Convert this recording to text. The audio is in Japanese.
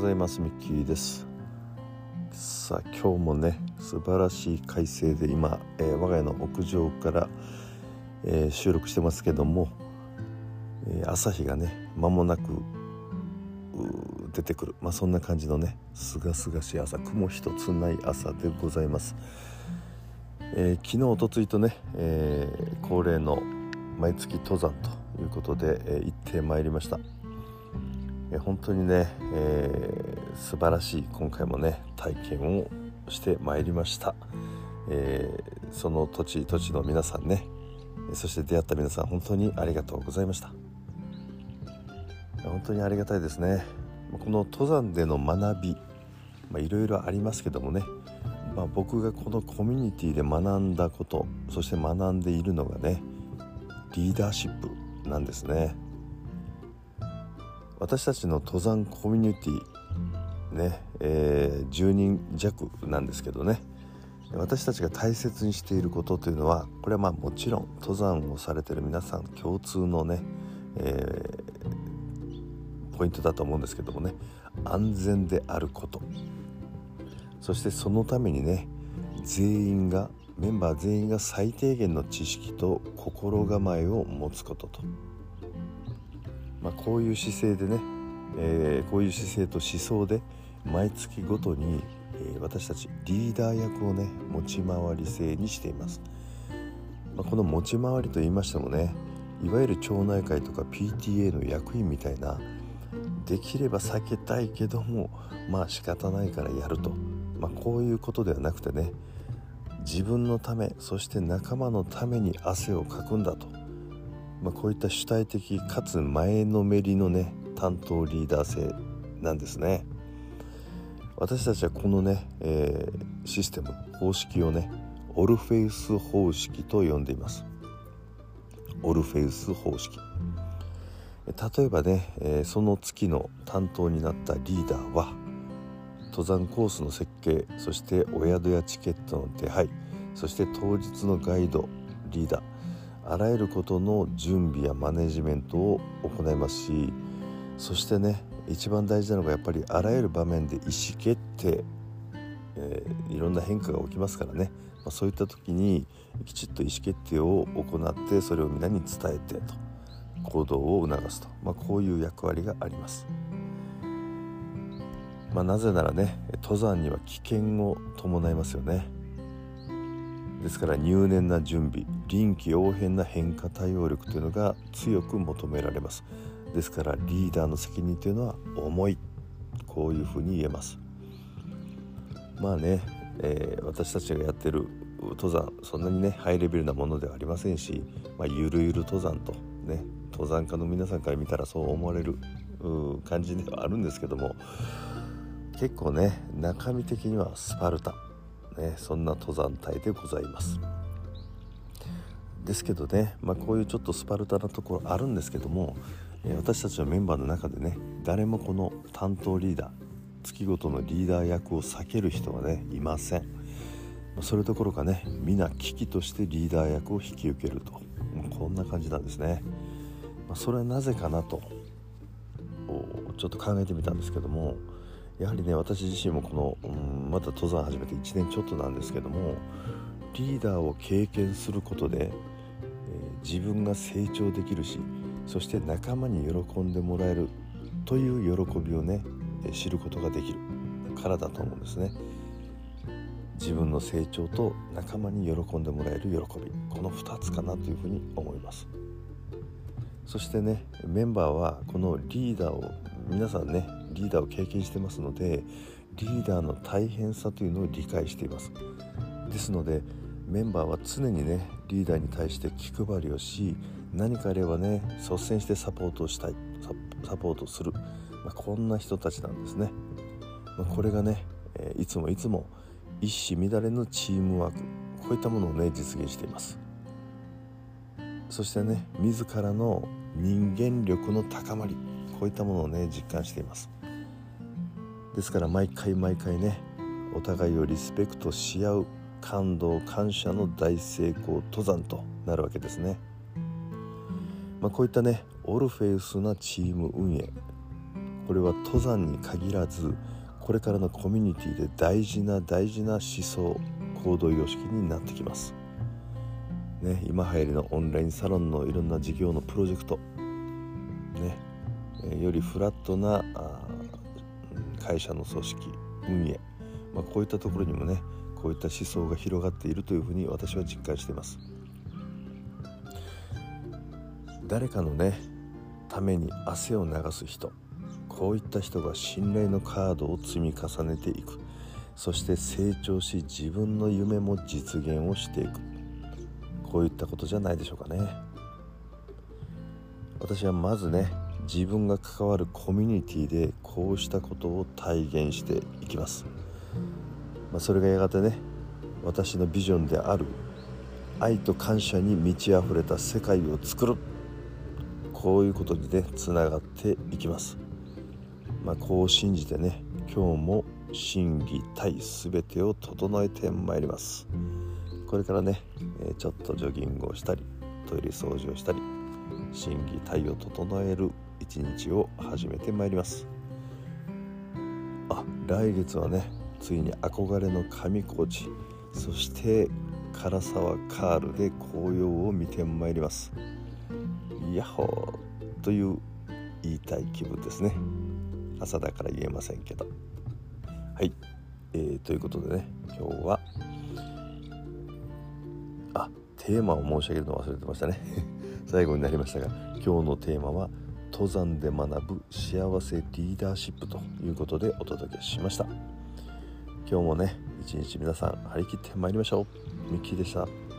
ございますミッキーです。さあ今日もね素晴らしい快晴で今、えー、我が家の屋上から、えー、収録してますけども、えー、朝日がね間もなく出てくる、まあ、そんな感じのねすがすがしい朝雲一つない朝でございます、え昨日おとついとね、え恒例の毎月登山ということで、え行ってまいりました。え本当にね、えー、素晴らしい今回もね体験をしてまいりました、えー、その土地土地の皆さんねそして出会った皆さん本当にありがとうございました。本当にありがたいですね。この登山での学びいろいろありますけどもね、まあ、僕がこのコミュニティで学んだことそして学んでいるのがねリーダーシップなんですね。私たちの登山コミュニティね、えー、10人弱なんですけどね。私たちが大切にしていることというのはこれはまあもちろん登山をされてる皆さん共通のね、えー、ポイントだと思うんですけどもね。安全であること。そしてそのためにね全員がメンバー全員が最低限の知識と心構えを持つことと。まあ、こういう姿勢でね、えー、こういう姿勢と思想で毎月ごとに、えー、私たちリーダー役をね持ち回り制にしています、まあ、この持ち回りと言いましてもねいわゆる町内会とか PTA の役員みたいなできれば避けたいけどもまあ仕方ないからやると、まあ、こういうことではなくてね自分のためそして仲間のために汗をかくんだと。まあ、こういった主体的かつ前のめりのね担当リーダー性なんですね。私たちはこのね、えー、システム方式をねオルフェウス方式と呼んでいます。オルフェウス方式。例えばね、えー、その月の担当になったリーダーは登山コースの設計そしてお宿やチケットの手配そして当日のガイドリーダー。あらゆることの準備やマネジメントを行いますしそしてね一番大事なのがやっぱりあらゆる場面で意思決定、えー、いろんな変化が起きますからね、まあ、そういった時にきちっと意思決定を行ってそれを皆に伝えてと行動を促すと、まあ、こういう役割があります。まあ、なぜならね登山には危険を伴いますよね。ですから入念な準備臨機応変な変化対応力というのが強く求められます。ですからリーダーの責任というのは重い。こういうふうに言えます。まあね、えー、私たちがやってる登山そんなにねハイレベルなものではありませんし、まあ、ゆるゆる登山とね登山家の皆さんから見たらそう思われる感じではあるんですけども結構ね中身的にはスパルタ。ね、そんな登山隊でございます。ですけどね、まあ、こういうちょっとスパルタなところあるんですけども、私たちのメンバーの中でね誰もこの担当リーダー月ごとのリーダー役を避ける人はねいません。それどころかね皆危機としてリーダー役を引き受けると。こんな感じなんですね、それはなぜかなとちょっと考えてみたんですけどもやはりね私自身もこの、うん、まだ登山始めて1年ちょっとなんですけどもリーダーを経験することで、えー、自分が成長できるしそして仲間に喜んでもらえるという喜びをね知ることができるからだと思うんですね。自分の成長と仲間に喜んでもらえる喜びこの2つかなというふうに思います。そしてねメンバーはこのリーダーを皆さんねリーダーを経験してますのでリーダーの大変さというのを理解しています。ですのでメンバーは常にねリーダーに対して気配りをし何かあればね率先してサポートをしたい。サポートする、まあ、こんな人たちなんですね、まあ、これがね、えいつもいつも一糸乱れぬチームワーク。こういったものをね実現しています。そしてね自らの人間力の高まり。こういったものをね実感しています。ですから毎回毎回ねお互いをリスペクトし合う感動感謝の大成功登山となるわけですね、まあ、こういったねオルフェウスなチーム運営。これは登山に限らずこれからのコミュニティで大事な大事な思想行動様式になってきます。ね、今流行りのオンラインサロンのいろんな事業のプロジェクト、ね、よりフラットな会社の組織運営、まあ、こういったところにもねこういった思想が広がっているというふうに私は実感しています。誰かのねために汗を流す人こういった人が信頼のカードを積み重ねていく。そして成長し自分の夢も実現をしていく。こういったことじゃないでしょうかね。私はまずね自分が関わるコミュニティでこうしたことを体現していきます、まあ、それがやがてね私のビジョンである愛と感謝に満ち溢れた世界を作る。こういうことにねつながっていきます、まあ、こう信じてね今日も心技体全てを整えてまいります。これからねちょっとジョギングをしたりトイレ掃除をしたり心技体を整える一日を始めてまいります。あ来月はねついに憧れの上高地そして唐沢カールで紅葉を見てまいります。ヤッホーという言いたい気分ですね。朝だから言えませんけど。はい、えー、ということでね今日はあテーマを申し上げるの忘れてましたね。最後になりましたが今日のテーマは登山で学ぶ幸せリーダーシップということでお届けしました。今日もね一日皆さん張り切ってまいりましょう。ミッキーでした。